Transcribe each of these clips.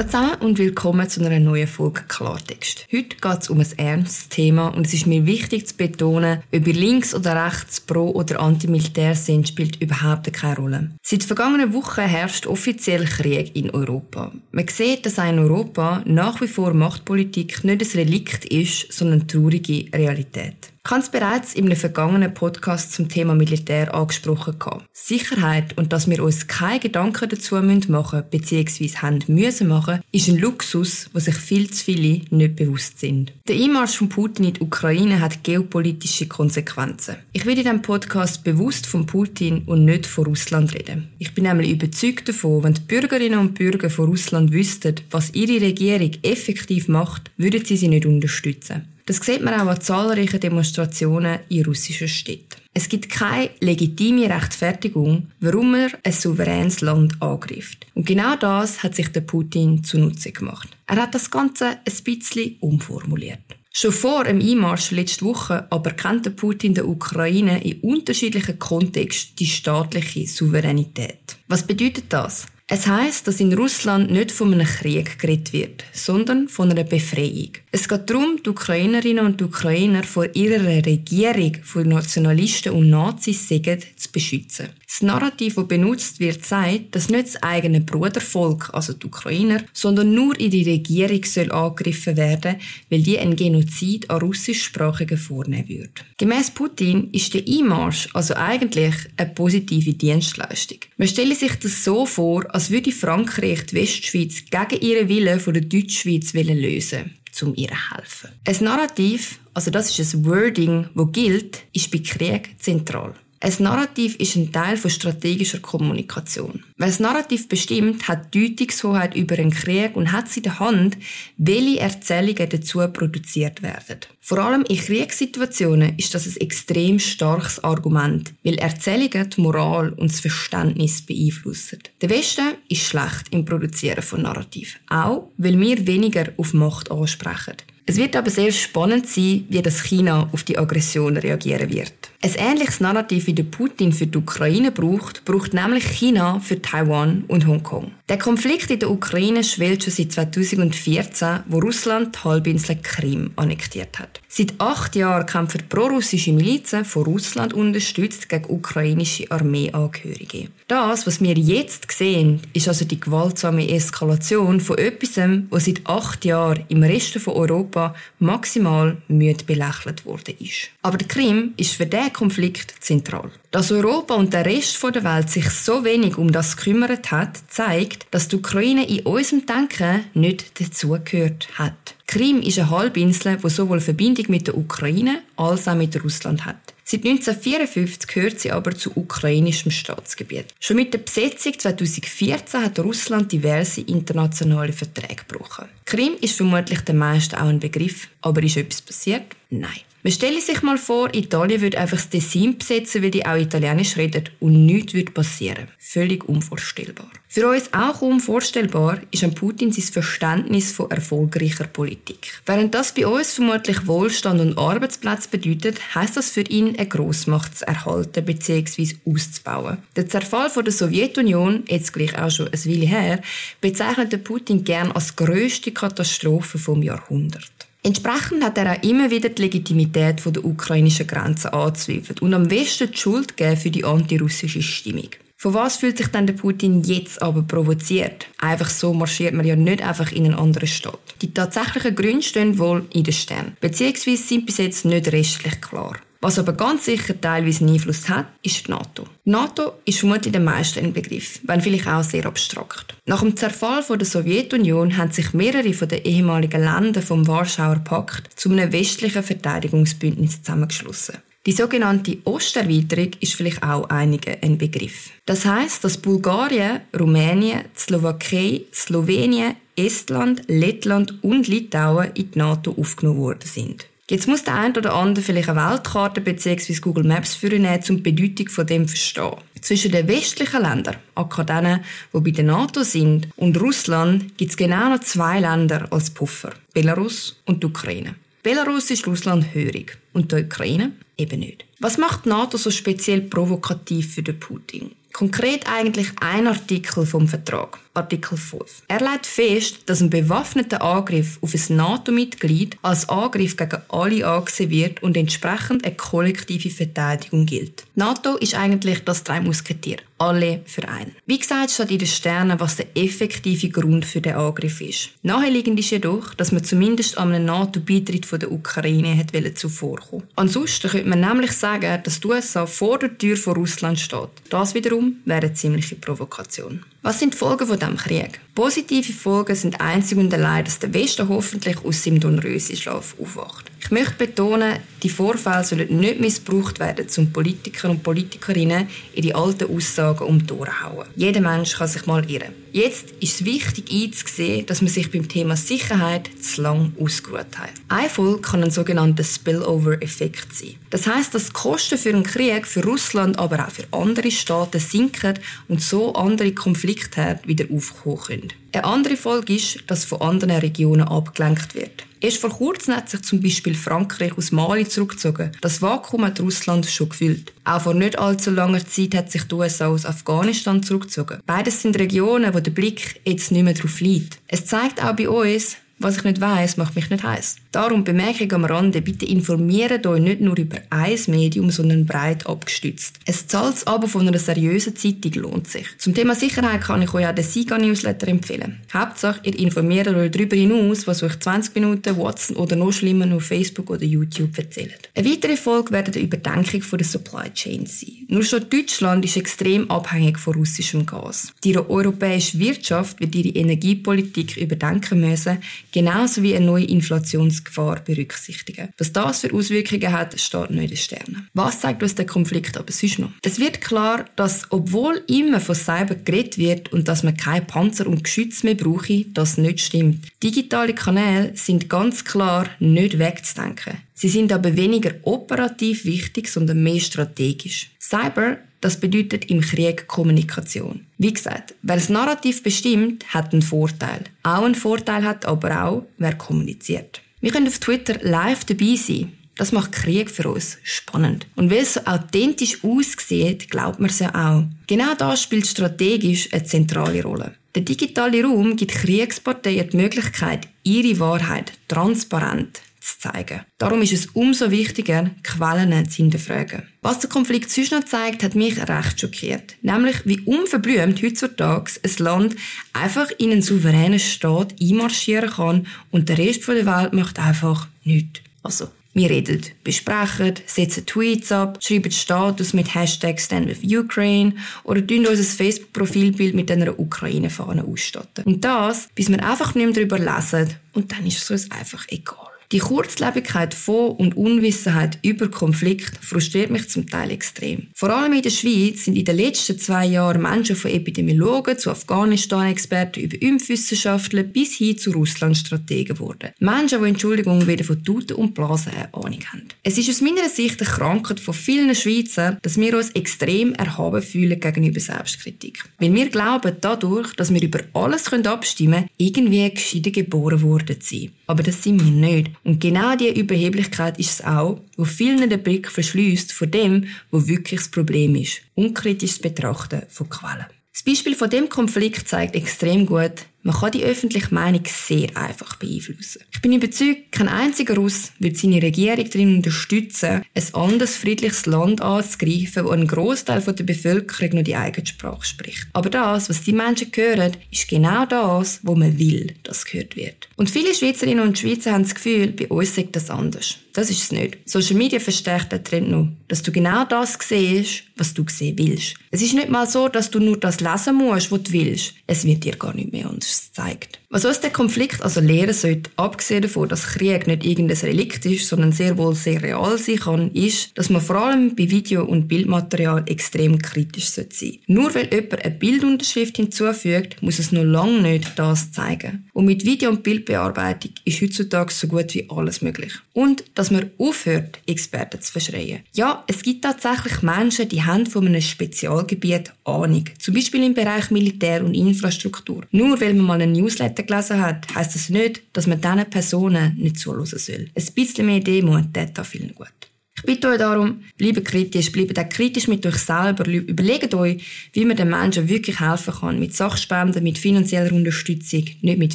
Hallo zusammen und willkommen zu einer neuen Folge Klartext. Heute geht es um ein ernstes Thema und es ist mir wichtig zu betonen, ob ihr links oder rechts, pro oder antimilitär sind, spielt überhaupt keine Rolle. Seit vergangenen Wochen herrscht offiziell Krieg in Europa. Man sieht, dass in Europa nach wie vor Machtpolitik nicht ein Relikt ist, sondern eine traurige Realität. Ich habe es bereits in einem vergangenen Podcast zum Thema Militär angesprochen. Sicherheit und dass wir uns keine Gedanken dazu machen müssen bzw. haben müssen machen, ist ein Luxus, wo sich viel zu viele nicht bewusst sind. Der Einmarsch von Putin in die Ukraine hat geopolitische Konsequenzen. Ich will in diesem Podcast bewusst von Putin und nicht von Russland reden. Ich bin nämlich überzeugt davon, wenn die Bürgerinnen und Bürger von Russland wüssten, was ihre Regierung effektiv macht, würden sie sie nicht unterstützen. Das sieht man auch an zahlreichen Demonstrationen in russischen Städten. Es gibt keine legitime Rechtfertigung, warum er ein souveränes Land angreift. Und genau das hat sich der Putin zunutze gemacht. Er hat das Ganze ein bisschen umformuliert. Schon vor dem Einmarsch letzte Woche aber kennt Putin der Ukraine in unterschiedlichen Kontexten die staatliche Souveränität. Was bedeutet das? Es heißt, dass in Russland nicht von einem Krieg geredet wird, sondern von einer Befreiung. Es geht darum, die Ukrainerinnen und Ukrainer vor ihrer Regierung von Nationalisten und Nazis zu beschützen. Das Narrativ, das benutzt wird, sagt, dass nicht das eigene Brudervolk, also die Ukrainer, sondern nur ihre Regierung soll angegriffen werden, weil die einen Genozid an russischsprachigen vornehmen würde. Gemäss Putin ist der Einmarsch also eigentlich eine positive Dienstleistung. Man stelle sich das so vor, als würde Frankreich die Westschweiz gegen ihren Willen von der Deutschschweiz lösen um ihr helfen. Ein Narrativ, also das ist ein Wording, wo gilt, ist bei Krieg zentral. Ein Narrativ ist ein Teil von strategischer Kommunikation. Wer das Narrativ bestimmt, hat Deutungshoheit über einen Krieg und hat in der Hand, welche Erzählungen dazu produziert werden. Vor allem in Kriegssituationen ist das ein extrem starkes Argument, weil Erzählungen die Moral und das Verständnis beeinflussen. Der Westen ist schlecht im Produzieren von Narrativ, auch weil wir weniger auf Macht ansprechen. Es wird aber sehr spannend sein, wie das China auf die Aggression reagieren wird. Ein ähnliches Narrativ wie der Putin für die Ukraine braucht, braucht nämlich China für Taiwan und Hongkong. Der Konflikt in der Ukraine schwelt schon seit 2014, wo Russland die Halbinsel Krim annektiert hat. Seit acht Jahren kämpfen prorussische Milizen von Russland unterstützt gegen ukrainische Armeeangehörige. Das, was wir jetzt sehen, ist also die gewaltsame Eskalation von etwas, was seit acht Jahren im Rest von Europa maximal müde belächelt worden ist. Aber der Krim ist für diesen Konflikt zentral. Dass Europa und der Rest der Welt sich so wenig um das gekümmert hat, zeigt, dass die Ukraine in unserem Denken nicht dazugehört hat. Krim ist eine Halbinsel, die sowohl Verbindung mit der Ukraine als auch mit Russland hat. Seit 1954 gehört sie aber zu ukrainischem Staatsgebiet. Schon mit der Besetzung 2014 hat Russland diverse internationale Verträge gebrochen. Krim ist vermutlich den meisten auch ein Begriff, aber ist etwas passiert? Nein. Man stelle sich mal vor, Italien würde einfach das Tessin besetzen, weil die auch Italienisch reden und nichts würde passieren. Völlig unvorstellbar. Für uns auch unvorstellbar ist an Putin sein Verständnis von erfolgreicher Politik. Während das bei uns vermutlich Wohlstand und Arbeitsplatz bedeutet, heißt das für ihn, eine Grossmacht zu erhalten bzw. auszubauen. Der Zerfall von der Sowjetunion, jetzt gleich auch schon ein Weile her, bezeichnet Putin gern als grösste Katastrophe vom Jahrhundert. Entsprechend hat er auch immer wieder die Legitimität der ukrainischen Grenze angezweifelt und am Westen die Schuld gegeben für die antirussische Stimmung. Von was fühlt sich denn der Putin jetzt aber provoziert? Einfach so marschiert man ja nicht einfach in einen anderen Staat. Die tatsächlichen Gründe stehen wohl in den Sternen, beziehungsweise sind bis jetzt nicht restlich klar. Was aber ganz sicher teilweise einen Einfluss hat, ist die NATO. Die NATO ist vermutlich den meisten ein Begriff, wenn vielleicht auch sehr abstrakt. Nach dem Zerfall der Sowjetunion haben sich mehrere von den ehemaligen Länder vom Warschauer Pakt zu einem westlichen Verteidigungsbündnis zusammengeschlossen. Die sogenannte Osterweiterung ist vielleicht auch einigen ein Begriff. Das heißt, dass Bulgarien, Rumänien, Slowakei, Slowenien, Estland, Lettland und Litauen in die NATO aufgenommen worden sind. Jetzt muss der eine oder andere vielleicht eine Weltkarte bzw. Google Maps vornehmen, um die Bedeutung von dem zu verstehen. Zwischen den westlichen Ländern, auch denen, die bei der NATO sind, und Russland gibt es genau noch zwei Länder als Puffer. Belarus und die Ukraine. Belarus ist Russland hörig und die Ukraine eben nicht. Was macht die NATO so speziell provokativ für den Putin? Konkret eigentlich ein Artikel vom Vertrag. Artikel 5. Er legt fest, dass ein bewaffneter Angriff auf ein NATO-Mitglied als Angriff gegen alle angesehen wird und entsprechend eine kollektive Verteidigung gilt. NATO ist eigentlich das drei Musketier alle vereinen. Wie gesagt steht in den Sternen, was der effektive Grund für den Angriff ist. Naheliegend ist jedoch, dass man zumindest an einem NATO-Beitritt der Ukraine hat zuvorkommen. Ansonsten könnte man nämlich sagen, dass die USA vor der Tür von Russland steht. Das wiederum wäre eine ziemliche Provokation. Was sind die Folgen von diesem Krieg? Positive Folgen sind einzig und allein, dass der Westen hoffentlich aus seinem Dornröschenschlaf aufwacht. Ich möchte betonen, die Vorfälle sollen nicht missbraucht werden, um Politiker und Politikerinnen ihre alten Aussagen um die Ohren hauen. Jeder Mensch kann sich mal irren. Jetzt ist es wichtig einzusehen, dass man sich beim Thema Sicherheit zu lang ausgeruht hat. Ein Folge kann ein sogenannter Spillover-Effekt sein. Das heißt, dass die Kosten für einen Krieg für Russland, aber auch für andere Staaten sinken und so andere Konflikte wieder aufkommen können. Eine andere Folge ist, dass von anderen Regionen abgelenkt wird. Erst vor kurzem hat sich zum Beispiel Frankreich aus Mali zurückgezogen. Das Vakuum hat Russland schon gefüllt. Auch vor nicht allzu langer Zeit hat sich die USA aus Afghanistan zurückgezogen. Beides sind Regionen, wo der Blick jetzt nicht mehr darauf liegt. Es zeigt auch bei uns, was ich nicht weiß, macht mich nicht heiß. Darum Bemerkung am Rande, bitte informiert euch nicht nur über ein Medium, sondern breit abgestützt. Ein zahltes Abo von einer seriösen Zeitung lohnt sich. Zum Thema Sicherheit kann ich euch auch den Siga-Newsletter empfehlen. Hauptsache, ihr informiert euch darüber hinaus, was euch 20 Minuten WhatsApp oder noch schlimmer auf Facebook oder YouTube erzählt. Eine weitere Folge wird die Überdenkung der Supply Chain sein. Nur schon Deutschland ist extrem abhängig von russischem Gas. Die europäische Wirtschaft wird ihre Energiepolitik überdenken müssen, genauso wie eine neue Inflationsgefahr berücksichtigen. Was das für Auswirkungen hat, steht nicht in den Sternen. Was zeigt uns der Konflikt aber sonst noch? Es wird klar, dass obwohl immer von Cyber geredet wird und dass man keine Panzer und Geschütze mehr brauche, das nicht stimmt. Digitale Kanäle sind ganz klar nicht wegzudenken. Sie sind aber weniger operativ wichtig, sondern mehr strategisch. Cyber das bedeutet im Krieg Kommunikation. Wie gesagt, wer das Narrativ bestimmt, hat einen Vorteil. Auch einen Vorteil hat aber auch, wer kommuniziert. Wir können auf Twitter live dabei sein. Das macht Krieg für uns spannend. Und weil es so authentisch aussieht, glaubt man es ja auch. Genau das spielt strategisch eine zentrale Rolle. Der digitale Raum gibt Kriegsparteien die Möglichkeit, ihre Wahrheit transparent zu zeigen. Darum ist es umso wichtiger, Quellen zu hinterfragen. Was der Konflikt sonst noch zeigt, hat mich recht schockiert. Nämlich, wie unverblümt heutzutage ein Land einfach in einen souveränen Staat einmarschieren kann und der Rest der Welt macht einfach nichts. Also, wir reden, besprechen, setzen Tweets ab, schreiben Status mit Hashtag StandWithUkraine oder tun unser Facebook-Profilbild mit einer Ukraine-Fahne ausstatten. Und das, bis wir einfach nicht mehr darüber lesen und dann ist es uns einfach egal. Die Kurzlebigkeit von und Unwissenheit über Konflikt frustriert mich zum Teil extrem. Vor allem in der Schweiz sind in den letzten zwei Jahren Menschen von Epidemiologen zu Afghanistan-Experten über Impfwissenschaftler bis hin zu Russland-Strategen geworden. Menschen, die Entschuldigung weder von Tuten und Blasen eine Ahnung haben. Es ist aus meiner Sicht eine Krankheit von vielen Schweizern, dass wir uns extrem erhaben fühlen gegenüber Selbstkritik. Weil wir glauben dadurch, dass wir über alles abstimmen können, irgendwie gescheiter geboren worden zu sein. Aber das sind wir nicht. Und genau diese Überheblichkeit ist es auch, wo vielen den Blick verschließt von dem, wo wirklich das Problem ist. Unkritisches Betrachten von Quellen. Das Beispiel von dem Konflikt zeigt extrem gut, man kann die öffentliche Meinung sehr einfach beeinflussen. Ich bin überzeugt, kein einziger Russ wird seine Regierung darin unterstützen, ein anderes friedliches Land anzugreifen, wo ein Großteil der Bevölkerung nur die eigene Sprache spricht. Aber das, was die Menschen hören, ist genau das, wo man will, dass gehört wird. Und viele Schweizerinnen und Schweizer haben das Gefühl, bei uns sagt das anders. Das ist es nicht. Social Media verstärkt den Trend nur, dass du genau das siehst, was du sehen willst. Es ist nicht mal so, dass du nur das lesen musst, was du willst. Es wird dir gar nicht mehr anders Praxis zeigt. Was uns der Konflikt also lehren sollte, abgesehen davon, dass Krieg nicht irgendein Relikt ist, sondern sehr wohl sehr real sein kann, ist, dass man vor allem bei Video- und Bildmaterial extrem kritisch sein sollte. Nur weil jemand eine Bildunterschrift hinzufügt, muss es noch lange nicht das zeigen. Und mit Video- und Bildbearbeitung ist heutzutage so gut wie alles möglich. Und dass man aufhört, Experten zu verschreien. Ja, es gibt tatsächlich Menschen, die haben von einem Spezialgebiet Ahnung. Zum Beispiel im Bereich Militär und Infrastruktur. Nur weil man mal einen Newsletter gelesen hat, heisst das nicht, dass man diesen Personen nicht zuhören soll. Ein bisschen mehr Demo tät da vielen gut. Ich bitte euch darum, bleibt kritisch, bleibt auch kritisch mit euch selber, überlegt euch, wie man den Menschen wirklich helfen kann, mit Sachspenden, mit finanzieller Unterstützung, nicht mit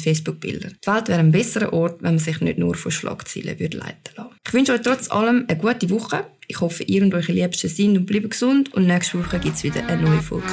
Facebook-Bildern. Die Welt wäre ein besserer Ort, wenn man sich nicht nur von Schlagzeilen würde leiten lassen. Ich wünsche euch trotz allem eine gute Woche. Ich hoffe, ihr und eure Liebsten sind und bleiben gesund und nächste Woche gibt es wieder eine neue Folge.